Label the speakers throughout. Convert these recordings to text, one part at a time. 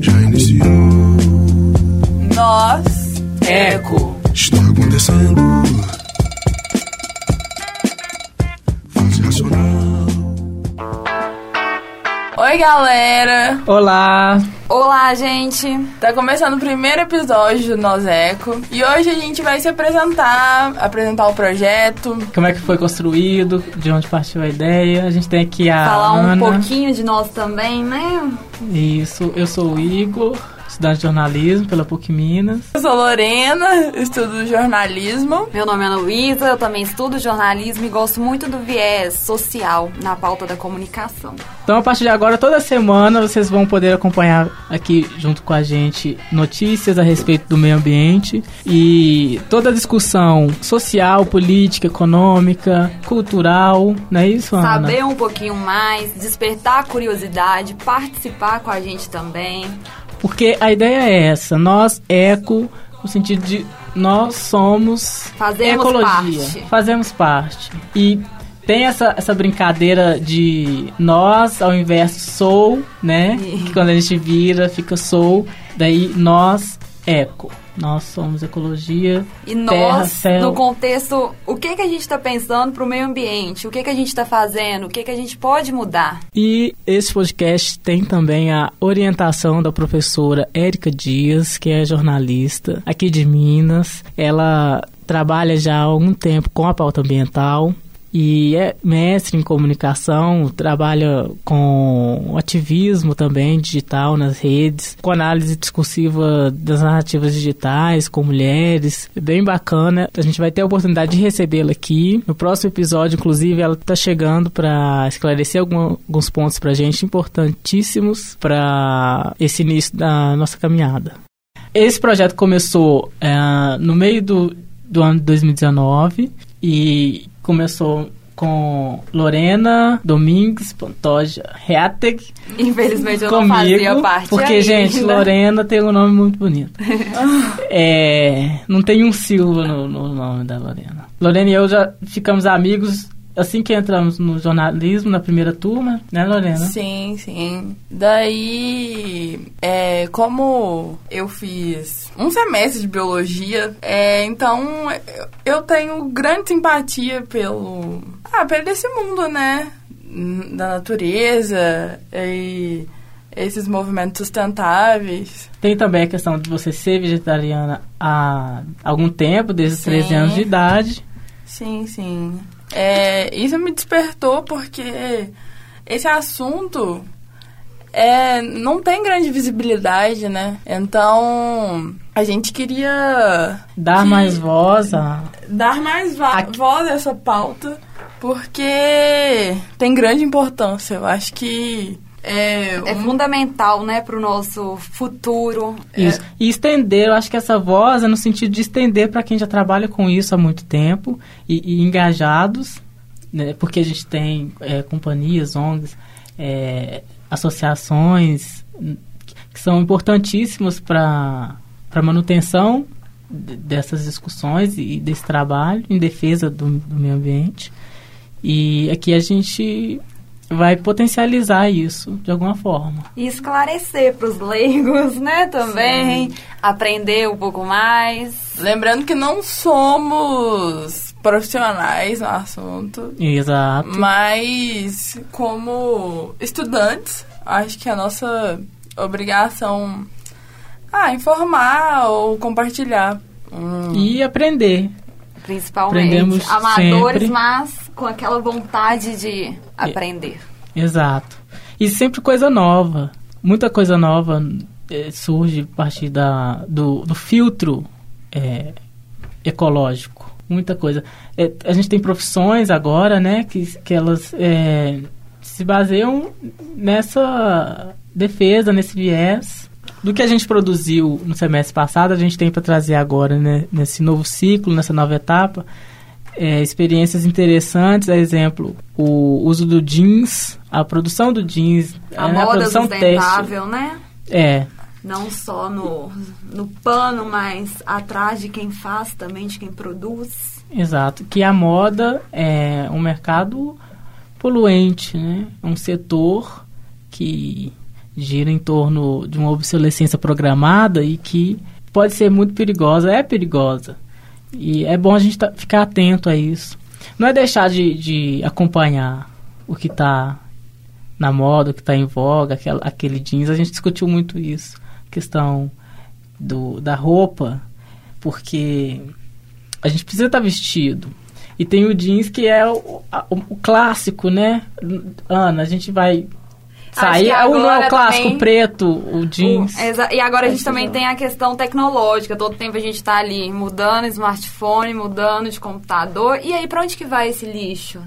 Speaker 1: Já iniciou,
Speaker 2: Nós.
Speaker 3: Eco.
Speaker 1: está acontecendo.
Speaker 2: Oi, galera.
Speaker 3: Olá.
Speaker 4: Olá, gente!
Speaker 2: Tá começando o primeiro episódio do Nós Eco. E hoje a gente vai se apresentar, apresentar o projeto.
Speaker 3: Como é que foi construído? De onde partiu a ideia? A gente tem aqui a
Speaker 4: Falar um
Speaker 3: Ana.
Speaker 4: pouquinho de nós também, né?
Speaker 3: Isso. Eu sou o Igor, estudante de jornalismo pela PUC Minas.
Speaker 2: Eu sou Lorena, estudo jornalismo.
Speaker 4: Meu nome é Luísa, eu também estudo jornalismo e gosto muito do viés social na pauta da comunicação.
Speaker 3: Então, a partir de agora, toda semana, vocês vão poder acompanhar aqui junto com a gente notícias a respeito do meio ambiente e toda a discussão social, política, econômica, cultural, não é isso, Ana?
Speaker 4: Saber um pouquinho mais, despertar a curiosidade, participar com a gente também.
Speaker 3: Porque a ideia é essa, nós, eco, no sentido de nós somos
Speaker 4: Fazemos
Speaker 3: ecologia.
Speaker 4: parte.
Speaker 3: Fazemos parte. E tem essa, essa brincadeira de nós ao invés de sou, né?
Speaker 4: E-
Speaker 3: Que quando a gente vira, fica sou. Daí nós, eco. Nós somos ecologia.
Speaker 4: E
Speaker 3: terra,
Speaker 4: nós,
Speaker 3: céu.
Speaker 4: no contexto, o que, que a gente está pensando para o meio ambiente? O que, que a gente está fazendo? O que, que a gente pode mudar?
Speaker 3: E esse podcast tem também a orientação da professora Érica Dias, que é jornalista aqui de Minas. Ela trabalha já há algum tempo com a pauta ambiental e é mestre em comunicação, trabalha com ativismo também digital nas redes, com análise discursiva das narrativas digitais, com mulheres. É bem bacana. A gente vai ter a oportunidade de recebê-la aqui. No próximo episódio, inclusive, ela está chegando para esclarecer alguns pontos para a gente importantíssimos para esse início da nossa caminhada. Esse projeto começou eh, no meio do, do ano de 2019 e começou com Lorena Domingues Pantoja Reateg
Speaker 4: Infelizmente eu não
Speaker 3: comigo,
Speaker 4: fazia parte
Speaker 3: porque
Speaker 4: ainda.
Speaker 3: gente, Lorena tem um nome muito bonito. é, não tem um Silva no, no nome da Lorena. Lorena e eu já ficamos amigos assim que entramos no jornalismo na primeira turma, né, Lorena?
Speaker 2: Sim, sim. Daí, é, como eu fiz um semestre de biologia, é, então eu- tenho grande simpatia pelo. Ah, pelo esse mundo, né? Da natureza e esses movimentos sustentáveis.
Speaker 3: Tem também a questão de você ser vegetariana há algum tempo, desde os
Speaker 2: Sim.
Speaker 3: 13 anos de idade.
Speaker 2: Sim, sim. É, isso me despertou porque esse assunto é, não tem grande visibilidade, né? Então a gente queria
Speaker 3: Dar
Speaker 2: que-
Speaker 3: mais voz a...
Speaker 2: dar mais
Speaker 3: Aqui-
Speaker 2: voz a essa pauta porque tem grande importância. Eu acho que é,
Speaker 4: É
Speaker 2: um-
Speaker 4: fundamental, né, pro nosso futuro.
Speaker 3: Isso. E estender, eu acho que essa voz é no sentido de estender para quem já trabalha com isso há muito tempo e, e engajados, né, porque a gente tem é, companhias, ONGs, é, associações que- são importantíssimas para a manutenção de- dessas discussões e desse trabalho em defesa do, do meio ambiente. E aqui a gente vai potencializar isso de alguma forma.
Speaker 4: E esclarecer pros leigos, né, também. Aprender um pouco mais.
Speaker 2: lembrando que não somos profissionais no assunto.
Speaker 3: Exato.
Speaker 2: Mas, como estudantes, acho que a nossa obrigação ah, informar ou compartilhar. Hum,
Speaker 3: E aprender.
Speaker 4: Principalmente.
Speaker 3: Aprendemos
Speaker 4: Amadores,
Speaker 3: sempre.
Speaker 4: mas com aquela vontade de aprender.
Speaker 3: Exato. E sempre coisa nova. Muita coisa nova eh, surge a partir da, do, do filtro eh, ecológico. Muita coisa. Eh, a gente tem profissões agora, né, que, que elas se baseiam nessa defesa, nesse viés. Do que a gente produziu no semestre passado, a gente tem para trazer agora, né, nesse novo ciclo, nessa nova etapa, é, experiências interessantes, a exemplo, o uso do jeans, a produção do jeans,
Speaker 4: A
Speaker 3: é,
Speaker 4: moda
Speaker 3: produção
Speaker 4: sustentável, né?
Speaker 3: É,
Speaker 4: Não só no, no pano, mas atrás de quem faz também, de quem produz.
Speaker 3: exato. Que a moda é um mercado poluente, né? Um setor que gira em torno de uma obsolescência programada e que pode ser muito perigosa, é perigosa. E é bom a gente tá, ficar atento a isso. Não é deixar de, de acompanhar o que está na moda, o que está em voga, aquela, aquele jeans. A gente discutiu muito isso, questão do, da roupa, porque a gente precisa estar tá vestido. E tem o jeans que é o, o, o clássico, né? Ana, a gente vai sair. É o é o clássico também, preto, o jeans.
Speaker 4: O, e agora a gente também tem a questão tecnológica. Todo tempo a gente está ali mudando smartphone, mudando de computador. E aí, para onde que vai esse lixo?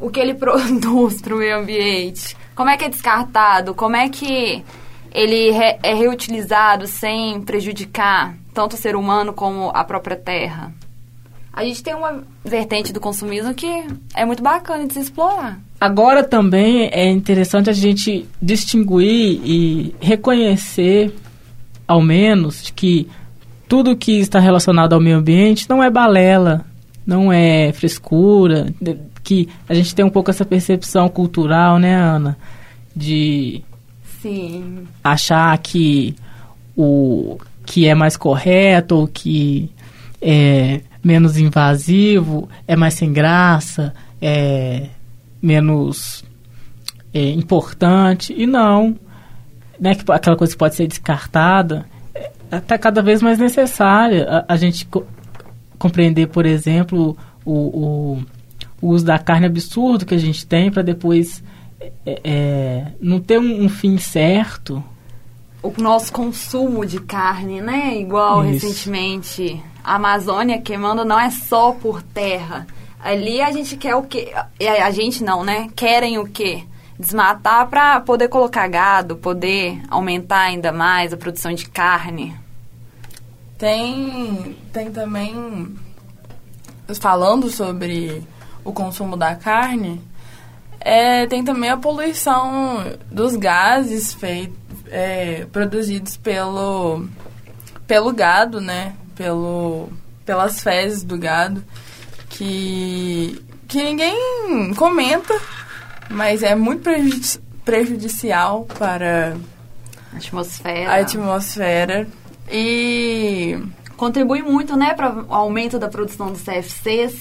Speaker 4: O que ele produz para o meio ambiente? Como é que é descartado? Como é que ele re, é reutilizado sem prejudicar tanto o ser humano como a própria terra? A gente tem uma vertente do consumismo que é muito bacana de se explorar.
Speaker 3: Agora também é interessante a gente distinguir e reconhecer, ao menos, que tudo que está relacionado ao meio ambiente não é balela, não é frescura, que a gente tem um pouco essa percepção cultural, né, Ana? De
Speaker 4: Sim.
Speaker 3: achar que o que é mais correto ou que é menos invasivo é mais sem graça, é menos é, importante. E não. Né, que aquela coisa que pode ser descartada é até cada vez mais necessária. A, a gente co compreender, por exemplo, o, o, o, uso da carne absurdo que a gente tem para depois é, é, não ter um, um, fim certo.
Speaker 4: O nosso consumo de carne, né? Igual Isso. recentemente a Amazônia queimando não é só por terra Ali a gente quer o quê? A gente não, né? Querem o quê? Desmatar para poder colocar gado, poder aumentar ainda mais a produção de carne.
Speaker 2: Tem, tem também, falando sobre o consumo da carne, é, tem também a poluição dos gases feitos, é, produzidos pelo, pelo gado, né? Pelo, pelas fezes do gado que, que ninguém comenta, mas é muito prejudici prejudicial para
Speaker 4: a atmosfera.
Speaker 2: A atmosfera. E
Speaker 4: contribui muito, né, para o aumento da produção dos CFCs.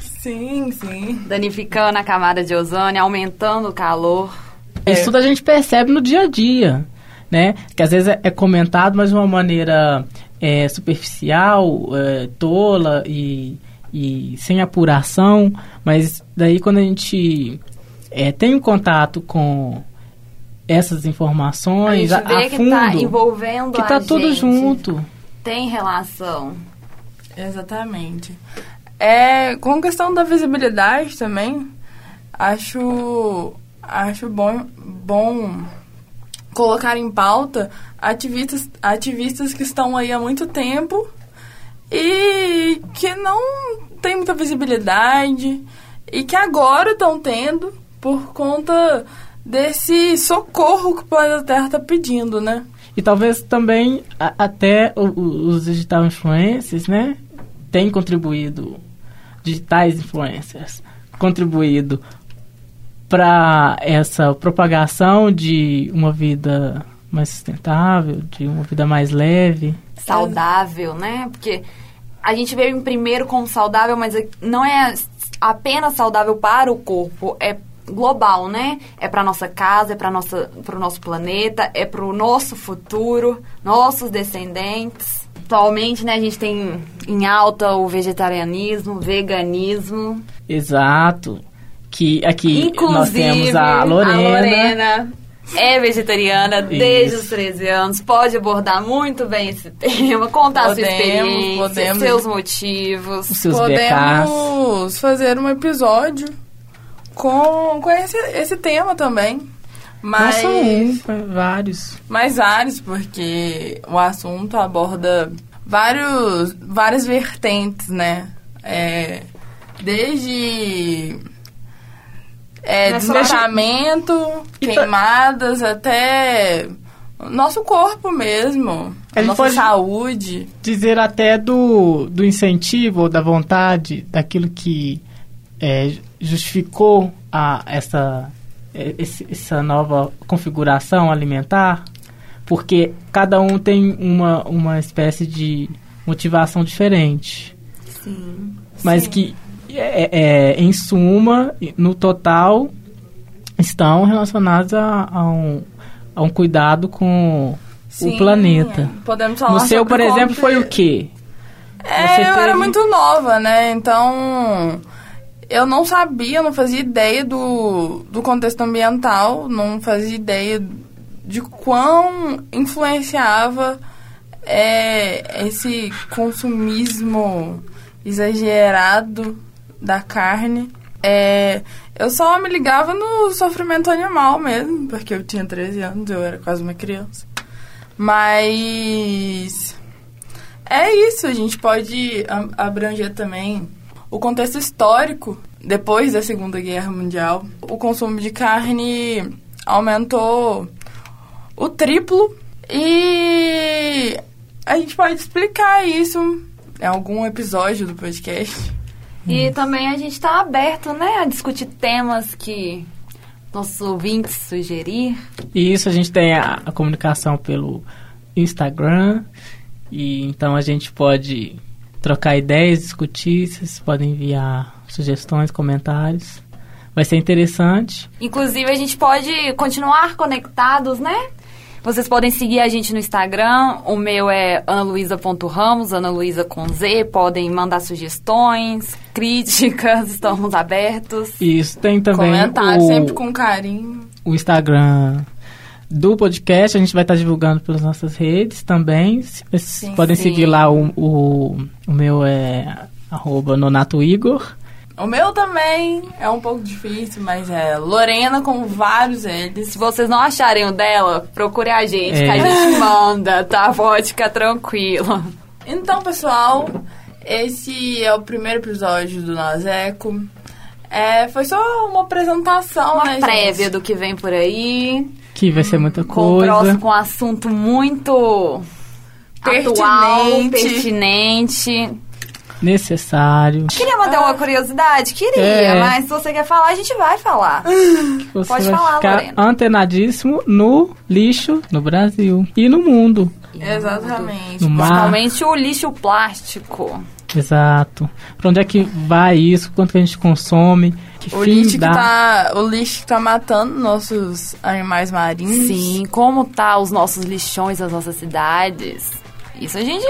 Speaker 2: Sim, sim.
Speaker 4: Danificando a camada de ozônio, aumentando o calor.
Speaker 3: Isso tudo a gente percebe no dia a dia, né? Que às vezes é, é comentado, mas de uma maneira é, superficial, é, tola e e sem apuração, mas daí quando a gente é, tem um contato com essas informações a, a,
Speaker 4: a
Speaker 3: fundo,
Speaker 4: tá envolvendo
Speaker 3: que está tudo junto.
Speaker 4: Tem relação.
Speaker 2: Exatamente. É, com questão da visibilidade também, acho acho bom, bom colocar em pauta ativistas, ativistas que estão aí há muito tempo e que não tem muita visibilidade. E que agora estão tendo por conta desse socorro que o planeta Terra está pedindo, né?
Speaker 3: E talvez também a, até o, os digital influencers, né, têm contribuído, digitais influencers, contribuído para essa propagação de uma vida mais sustentável, de uma vida mais leve
Speaker 4: saudável, né? Porque a gente veio primeiro como saudável, mas não é apenas saudável para o corpo, é global, né? É para nossa casa, é para nossa para o nosso planeta, é para o nosso futuro, nossos descendentes. Atualmente, né, a gente tem em alta o vegetarianismo, o veganismo.
Speaker 3: Exato. Que aqui Inclusive, nós temos a Lorena, a Lorena
Speaker 4: é vegetariana Isso. desde os 13 anos, pode abordar muito bem esse tema, contar podemos, sua experiência, podemos, seus motivos.
Speaker 3: Seus
Speaker 2: podemos fazer um episódio com, com esse, esse tema também. Mas,
Speaker 3: Não só um, vários.
Speaker 2: Mais vários, porque o assunto aborda vários, várias vertentes, né? É, desde é, desmatamento, tá- queimadas, até nosso corpo mesmo, a nossa saúde.
Speaker 3: Dizer até do, do incentivo ou da vontade, daquilo que é, justificou a essa, é, essa nova configuração alimentar? Porque cada um tem uma, uma espécie de motivação diferente.
Speaker 4: Sim.
Speaker 3: Mas
Speaker 2: Sim.
Speaker 3: que, é, é, em suma, no total, estão relacionados a, a um, a um cuidado com
Speaker 2: Sim,
Speaker 3: o planeta.
Speaker 2: Podemos falar
Speaker 3: No seu, por exemplo, foi o quê?
Speaker 2: É,
Speaker 3: Você
Speaker 2: eu era
Speaker 3: teve-
Speaker 2: muito nova, né? Então, eu não sabia, não fazia ideia do, do contexto ambiental, não fazia ideia de quão influenciava é, esse consumismo exagerado da carne. É, eu só me ligava no sofrimento animal mesmo, porque eu tinha 13 anos, eu era quase uma criança. Mas é isso, a gente pode abranger também o contexto histórico depois da Segunda Guerra Mundial. O consumo de carne aumentou o triplo e a gente pode explicar isso em algum episódio do podcast.
Speaker 4: E também a gente tá aberto, né, a discutir temas que nossos ouvintes sugerir.
Speaker 3: E isso a gente tem a, a comunicação pelo Instagram. E então a gente pode trocar ideias, discutir. Vocês podem enviar sugestões, comentários. Vai ser interessante.
Speaker 4: Inclusive, a gente pode continuar conectados, né? Vocês podem seguir a gente no Instagram. O meu é analuisa.ramos, Ana Luísa com Z. Podem mandar sugestões, críticas, estamos abertos.
Speaker 3: Isso tem também
Speaker 2: Comentário
Speaker 3: o,
Speaker 2: sempre com carinho.
Speaker 3: o Instagram do podcast. A gente vai estar divulgando pelas nossas redes também. Vocês
Speaker 2: Sim,
Speaker 3: podem
Speaker 4: sim.
Speaker 3: seguir lá. O, o, o meu é arroba Nonato Igor.
Speaker 2: O meu também é um pouco difícil, mas é Lorena com vários L's.
Speaker 4: Se vocês não acharem o dela, procure a gente, que a
Speaker 3: É.
Speaker 4: gente manda, tá? Pode ficar tranquilo.
Speaker 2: Então, pessoal, esse é o primeiro episódio do Naseco. É, foi só uma apresentação,
Speaker 4: Uma
Speaker 2: né,
Speaker 4: prévia
Speaker 2: gente?
Speaker 4: do que vem por aí.
Speaker 3: Que vai ser muita
Speaker 4: Com, um
Speaker 3: coisa.
Speaker 4: próximo- com um assunto muito atual,
Speaker 2: Pertinente.
Speaker 3: Necessário.
Speaker 4: Queria manter uma curiosidade? Queria,
Speaker 3: É.
Speaker 4: mas se você quer falar, a gente vai falar.
Speaker 3: Você
Speaker 4: Pode
Speaker 3: vai
Speaker 4: falar,
Speaker 3: ficar
Speaker 4: Lorena.
Speaker 3: antenadíssimo no lixo no Brasil e no mundo.
Speaker 2: Exatamente.
Speaker 3: No mar.
Speaker 4: Principalmente o lixo plástico.
Speaker 3: Exato. Pra onde é que vai isso? Quanto que a gente consome? Que
Speaker 2: O lixo, que tá, o lixo que tá matando nossos animais marinhos.
Speaker 4: Sim, como tá os nossos lixões das nossas cidades. Isso a gente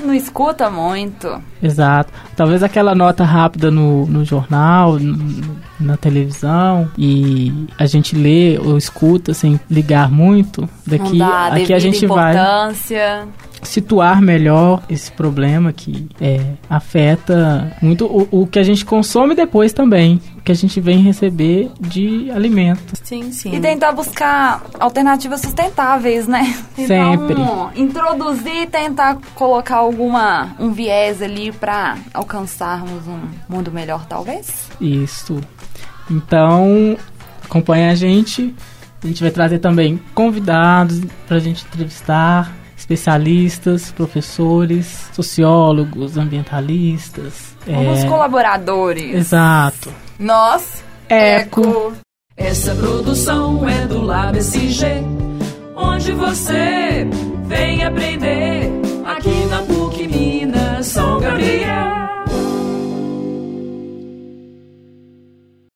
Speaker 4: não escuta muito.
Speaker 3: Exato. Talvez aquela nota rápida no, no jornal, n- na televisão, e a gente lê ou escuta sem ligar muito. Daqui,
Speaker 4: não dá
Speaker 3: aqui a gente vai
Speaker 4: importância.
Speaker 3: situar melhor esse problema que é, afeta muito o, o que a gente consome depois também. O que a gente vem receber de alimento.
Speaker 2: Sim, sim.
Speaker 4: E tentar buscar alternativas sustentáveis, né?
Speaker 3: Sempre.
Speaker 4: Então, introduzir e tentar colocar alguma um viés ali pra alcançarmos um mundo melhor, talvez.
Speaker 3: Isso. Então, acompanha a gente. A gente vai trazer também convidados pra gente entrevistar, especialistas, professores, sociólogos, ambientalistas.
Speaker 4: Alguns
Speaker 3: é,
Speaker 4: colaboradores.
Speaker 3: Exato.
Speaker 2: Nós,
Speaker 3: Eco.
Speaker 5: Essa produção é do Lab SG, onde você vem aprender